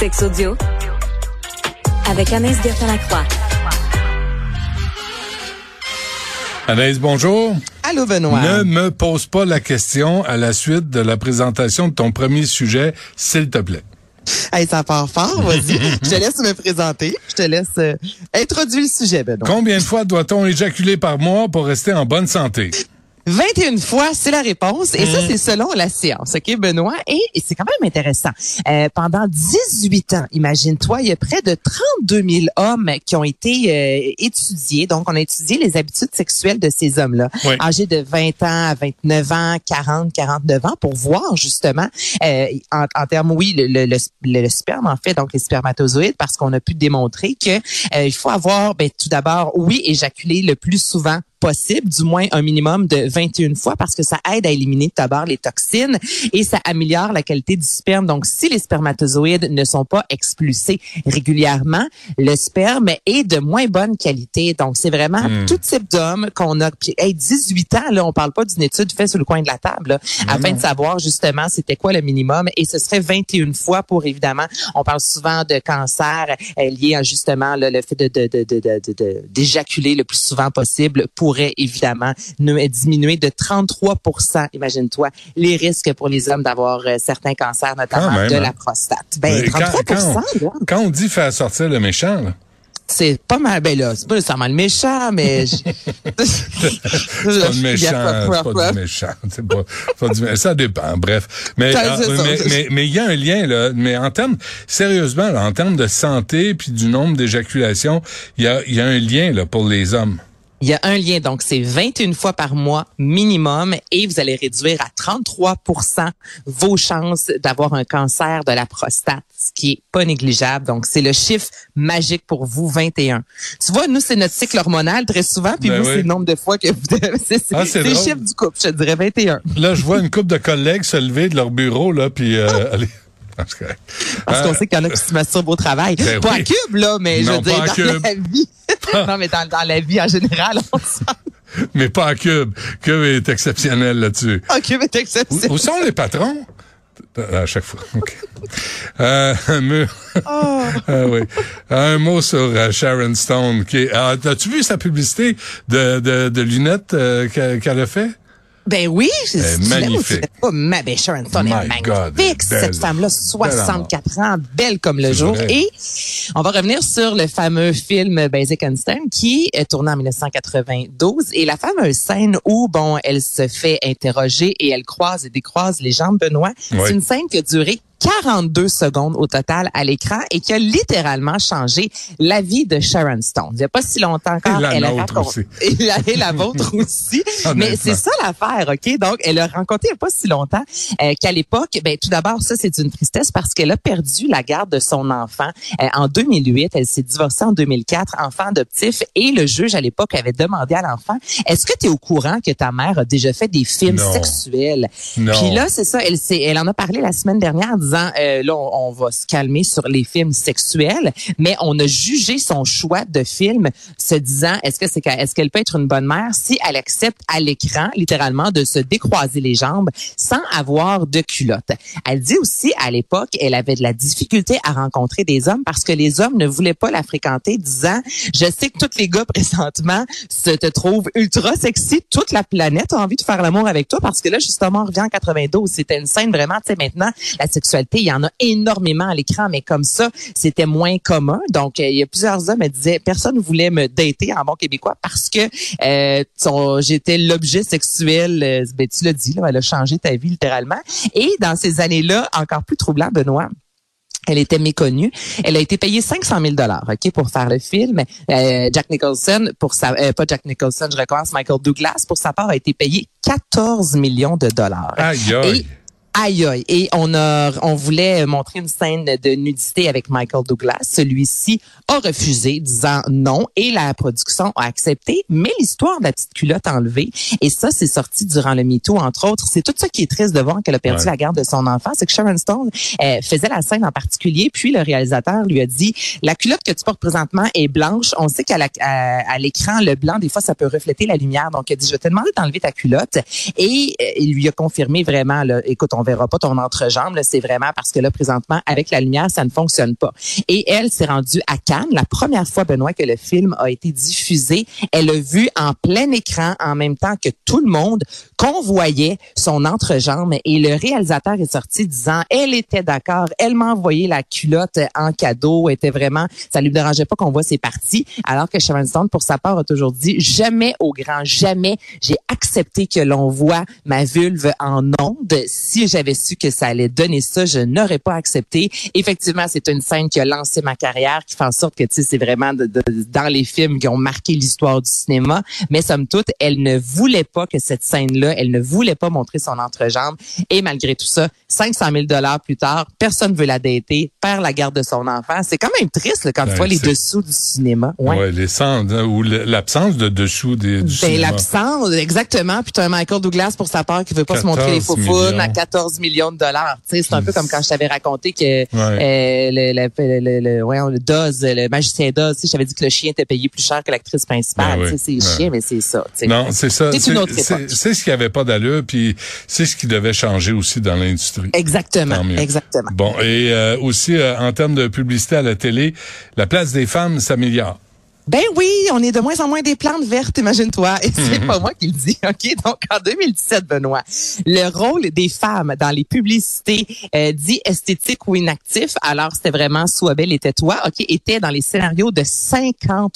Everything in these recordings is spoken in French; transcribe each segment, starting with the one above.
Sex audio avec Anaïs Gertin-Lacroix. Anaïs, bonjour. Allô, Benoît. Ne me pose pas la question à la suite de la présentation de ton premier sujet, s'il te plaît. Hey, ça part fort, vas-y. je te laisse me présenter. Je te laisse euh, introduire le sujet, Benoît. Combien de fois doit-on éjaculer par mois pour rester en bonne santé? 21 fois, c'est la réponse. Et ça, Mhm. c'est selon la science, OK, Benoît? Et, et c'est quand même intéressant. Euh, pendant 18 ans, imagine-toi, il y a près de 32 000 hommes qui ont été euh, étudiés. Donc, on a étudié les habitudes sexuelles de ces hommes-là, Oui. âgés de 20 ans à 29 ans, 40, 49 ans, pour voir justement, euh, en, en termes, oui, le, le, le, le sperme, en fait, donc les spermatozoïdes, parce qu'on a pu démontrer que euh, il faut avoir, ben, tout d'abord, oui, éjaculer le plus souvent possible, du moins un minimum de 21 fois, parce que ça aide à éliminer d'abord les toxines et ça améliore la qualité du sperme. Donc, si les spermatozoïdes ne sont pas expulsés régulièrement, le sperme est de moins bonne qualité. Donc, c'est vraiment Hmm. tout type d'homme qu'on a. Puis, hey, 18 ans, là, on parle pas d'une étude faite sur le coin de la table, là, afin de savoir justement c'était quoi le minimum. Et ce serait 21 fois pour, évidemment, on parle souvent de cancer euh, lié à justement là, le fait de, de, de, de, de- de- d'éjaculer le plus souvent possible pourrait évidemment diminuer de 33 imagine-toi, les risques pour les hommes d'avoir euh, certains cancers, notamment même, de hein. la prostate. Ben, Mais quand- 33 quand- là, Quand on dit faire sortir le méchant, là, c'est pas mal. Ben là, c'est pas nécessairement le méchant, mais... je- c'est pas du méchant, c'est pas du méchant. C'est pas, du ça dépend, bref. Mais, Ça, ah, ça. mais, mais, mais il y a un lien, là. Mais en termes, sérieusement, là, en termes de santé puis du nombre d'éjaculations, il y a, il y a un lien, là, pour les hommes. Il y a un lien, donc c'est 21 fois par mois minimum et vous allez réduire à 33% vos chances d'avoir un cancer de la prostate, ce qui est pas négligeable. Donc, c'est le chiffre magique pour vous, 21. Tu vois, nous, c'est notre cycle hormonal très souvent, puis Ben vous, oui. c'est le nombre de fois que vous devez... C'est Ah, le chiffre du couple, je te dirais 21. Là, je vois une couple de collègues se lever de leur bureau, là, puis euh, aller... Parce Parce Euh, qu'on sait qu'il y en a qui se masturbent au travail. Ben pas oui. à cube, là, mais je veux dire, dans Cube. la vie. non, mais dans, dans la vie en général, on mais pas à Cube. Cube est exceptionnel là-dessus. Ah, Cube est Où, exceptionnel. où sont les patrons? À chaque fois. OK. Euh, un mot- Oh. Ah oui. Un mot sur euh, Sharon Stone. Qui est, ah, As-tu vu sa publicité de, de, de lunettes euh, qu'elle a fait? Ben oui, tu magnifique. pas? Ma belle Sharon Stone est magnifique. Cette femme-là, 64 ans, belle comme le jour. vrai. Et on va revenir sur le fameux film Basic Einstein qui est tourné en 1992 et la fameuse scène où, bon, elle se fait interroger et elle croise et décroise les jambes Benoît. Oui. C'est une scène qui a duré 42 secondes au total à l'écran et qui a littéralement changé la vie de Sharon Stone. Il n'y a pas si longtemps encore. Elle a nôtre raconté- aussi. Et la, vôtre aussi. Mais c'est ça l'affaire, OK? Donc, elle a rencontré il n'y a pas si longtemps euh, qu'à l'époque, ben, tout d'abord, ça, c'est une tristesse parce qu'elle a perdu la garde de son enfant euh, en 2008. Elle s'est divorcée en 2004, enfant adoptif, et le juge, à l'époque, avait demandé à l'enfant, est-ce que tu es au courant que ta mère a déjà fait des films Non. sexuels? Non. Puis là, c'est ça, elle, elle en a parlé la semaine dernière en euh, on, on va se calmer sur les films sexuels, mais on a jugé son choix de film se disant, est-ce que c'est est-ce qu'elle peut être une bonne mère si elle accepte à l'écran, littéralement, de se décroiser les jambes sans avoir de culotte? Elle dit aussi, à l'époque, elle avait de la difficulté à rencontrer des hommes parce que les hommes ne voulaient pas la fréquenter, disant, je sais que tous les gars présentement se te trouvent ultra sexy, toute la planète a envie de faire l'amour avec toi parce que là, justement, on revient en 92. C'était une scène vraiment, tu sais, maintenant, la sexualité, il y en a énormément à l'écran, mais comme ça, c'était moins commun. Donc, euh, il y a plusieurs hommes, elle disait, personne ne voulait me dater en bon québécois parce que euh, j'étais l'objet sexuel. euh, ben, tu l'as dit, là, elle a changé ta vie littéralement. Et dans ces années-là, encore plus troublant, Benoît, elle était méconnue. Elle a été payée 500 000 dollars, ok, pour faire le film. Euh, Jack Nicholson, pour sa, euh, pas Jack Nicholson, je recommence, Michael Douglas, pour sa part, a été payé 14 millions de dollars. Aïe, aïe. Et Aïe aïe. Et on a, on voulait montrer une scène de nudité avec Michael Douglas. Celui-ci a refusé, disant non. Et la production a accepté. Mais l'histoire de la petite culotte enlevée, et ça, c'est sorti durant le MeToo, entre autres. C'est tout ça qui est triste de voir qu'elle a perdu la garde de son enfant. C'est que Sharon Stone euh, faisait la scène en particulier. Puis le réalisateur lui a dit, la culotte que tu portes présentement est blanche. On sait qu'à à, l'écran, le blanc, des fois, ça peut refléter la lumière. Donc, il a dit, je vais te demander d'enlever ta culotte. Et euh, il lui a confirmé vraiment, là, écoute, on verra pas ton entrejambe. C'est vraiment parce que là, présentement, avec la lumière, ça ne fonctionne pas. Et elle s'est rendue à Cannes. La première fois, Benoît, que le film a été diffusé, elle a vu en plein écran, en même temps que tout le monde, qu'on voyait son entrejambe. Et le réalisateur est sorti disant, elle était d'accord, elle m'a envoyé la culotte en cadeau, était vraiment, ça lui dérangeait pas qu'on voit ses parties. Alors que Sharon Stone, pour sa part, a toujours dit, jamais au grand, jamais j'ai accepté que l'on voit ma vulve en onde. Si j'avais su que ça allait donner ça, je n'aurais pas accepté. Effectivement, c'est une scène qui a lancé ma carrière, qui fait en sorte que tu sais, c'est vraiment de, dans les films qui ont marqué l'histoire du cinéma. Mais somme toute, elle ne voulait pas que cette scène-là, elle ne voulait pas montrer son entrejambe. Et malgré tout ça, 500 000 dollars plus tard, personne veut la dater, perd la garde de son enfant. C'est quand même triste quand tu ben, vois les dessous du cinéma. Ouais, ouais les cendres, hein, ou l'absence de dessous des, du ben, l'absence, exactement. Puis tu as un Michael Douglas pour sa part qui veut pas se montrer les faux à 14 millions de dollars. C'est un peu comme quand je t'avais raconté que euh, le, le, le, le, Doz, le magicien Doz, je t'avais dit que le chien était payé plus cher que l'actrice principale. Ben c'est chien, mais c'est ça. Non, c'est ça. C'est une autre C'est ce qui avait pas d'allure, puis c'est ce qui devait changer aussi dans l'industrie. Exactement, exactement. Bon, et euh, aussi euh, en termes de publicité à la télé, la place des femmes s'améliore. Ben oui, on est de moins en moins des plantes vertes, imagine-toi. Et c'est pas moi qui le dis, OK? Donc, en 2017, Benoît, le rôle des femmes dans les publicités euh, dit esthétique ou inactif, alors c'était vraiment Soit belle était toi, OK, était dans les scénarios de 50%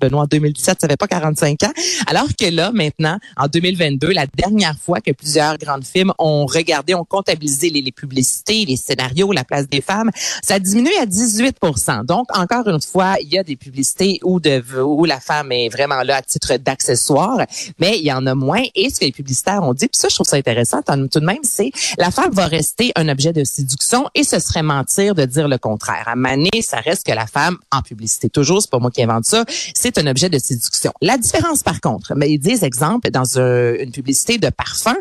Benoît, en 2017, ça fait pas 45 ans. Alors que là, maintenant, en 2022, la dernière fois que plusieurs grandes films ont regardé, ont comptabilisé les, les publicités, les scénarios, la place des femmes, ça a diminué à 18% Donc, encore une fois, il y a des publicités où de où la femme est vraiment là à titre d'accessoire, mais il y en a moins. Et ce que les publicitaires ont dit, puis ça, je trouve ça intéressant tout de même, c'est la femme va rester un objet de séduction et ce serait mentir de dire le contraire. À Mané, ça reste que la femme, en publicité toujours, c'est pas moi qui invente ça, c'est un objet de séduction. La différence, par contre, mais ils disent, exemple, dans une publicité de parfum,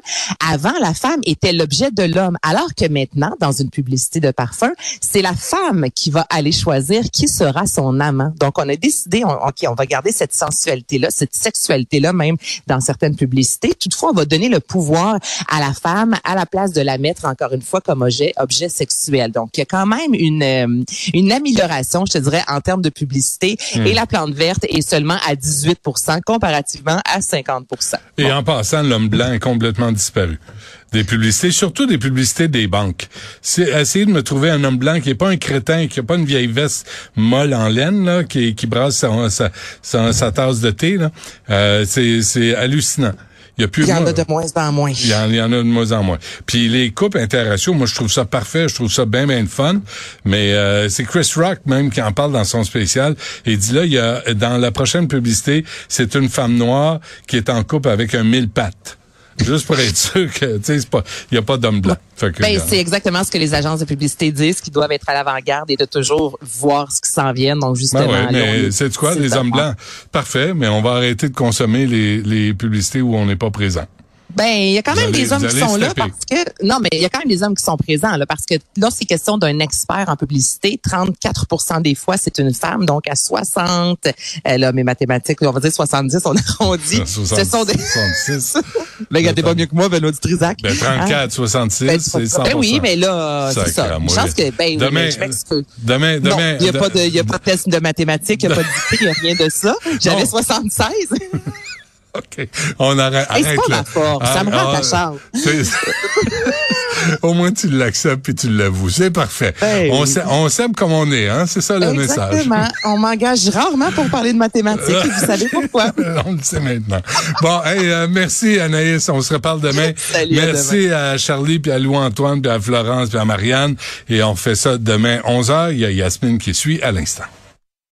avant, la femme était l'objet de l'homme, alors que maintenant, dans une publicité de parfum, c'est la femme qui va aller choisir qui sera son amant. Donc, on a décidé on, OK, on va garder cette sensualité-là, cette sexualité-là même dans certaines publicités. Toutefois, on va donner le pouvoir à la femme à la place de la mettre encore une fois comme objet, objet sexuel. Donc, il y a quand même une, euh, une amélioration, je te dirais, en termes de publicité. Hmm. Et la plante verte est seulement à 18% comparativement à 50% Et en passant, l'homme blanc est complètement disparu des publicités, surtout des publicités des banques. C'est essayer de me trouver un homme blanc qui est pas un crétin, qui a pas une vieille veste molle en laine là, qui, qui brasse sa, sa, sa, tasse de thé là. Euh, c'est hallucinant. Il y, a plus, il y en a de moins en moins. Il y en, a de moins en moins. Puis les couples interraciaux, moi je trouve ça parfait, je trouve ça bien bien fun. Mais euh, c'est Chris Rock même qui en parle dans son spécial. Et il dit là, il y a dans la prochaine publicité, c'est une femme noire qui est en couple avec un mille pattes. Juste pour être sûr que, tu sais, il n'y a pas d'homme blanc. Ben, euh, c'est exactement ce que les agences de publicité disent, qu'ils doivent être à l'avant-garde et de toujours voir ce qui s'en vient. Donc, justement. Ben ouais, mais c'est quoi, les hommes blancs? Parfait, mais on va arrêter de consommer les, les publicités où on n'est pas présent. Ben, il y a quand même des hommes qui sont là parce que non, mais il y a quand même des hommes qui sont présents là parce que là c'est question d'un expert en publicité, 34% des fois c'est une femme, donc à 60 euh, là mes mathématiques, on va dire 70, on arrondit. ce sont des 66. ben regardez pas mieux que moi Benoît Trisac. Ben 34, 66, ben, c'est 100%. Ben oui, mais là c'est ça. Je pense que ben demain, oui, demain demain il y a pas de il y a pas de test de mathématiques, il y a pas de dictée, il y a rien de ça. J'avais 76. OK. On arrête. Hey, arrête là. Force. ça me rend ta Au moins, tu l'acceptes et tu l'avoues. C'est parfait. On s'aime comme on est, hein? C'est ça le message. Exactement. On m'engage rarement pour parler de mathématiques. vous savez pourquoi? on le sait maintenant. Bon, hey, euh, merci Anaïs. On se reparle demain. Salut, merci à, Charlie, puis à Louis-Antoine, puis à Florence, puis à Marianne. Et on fait ça demain 11h. Il y a Yasmine qui suit à l'instant.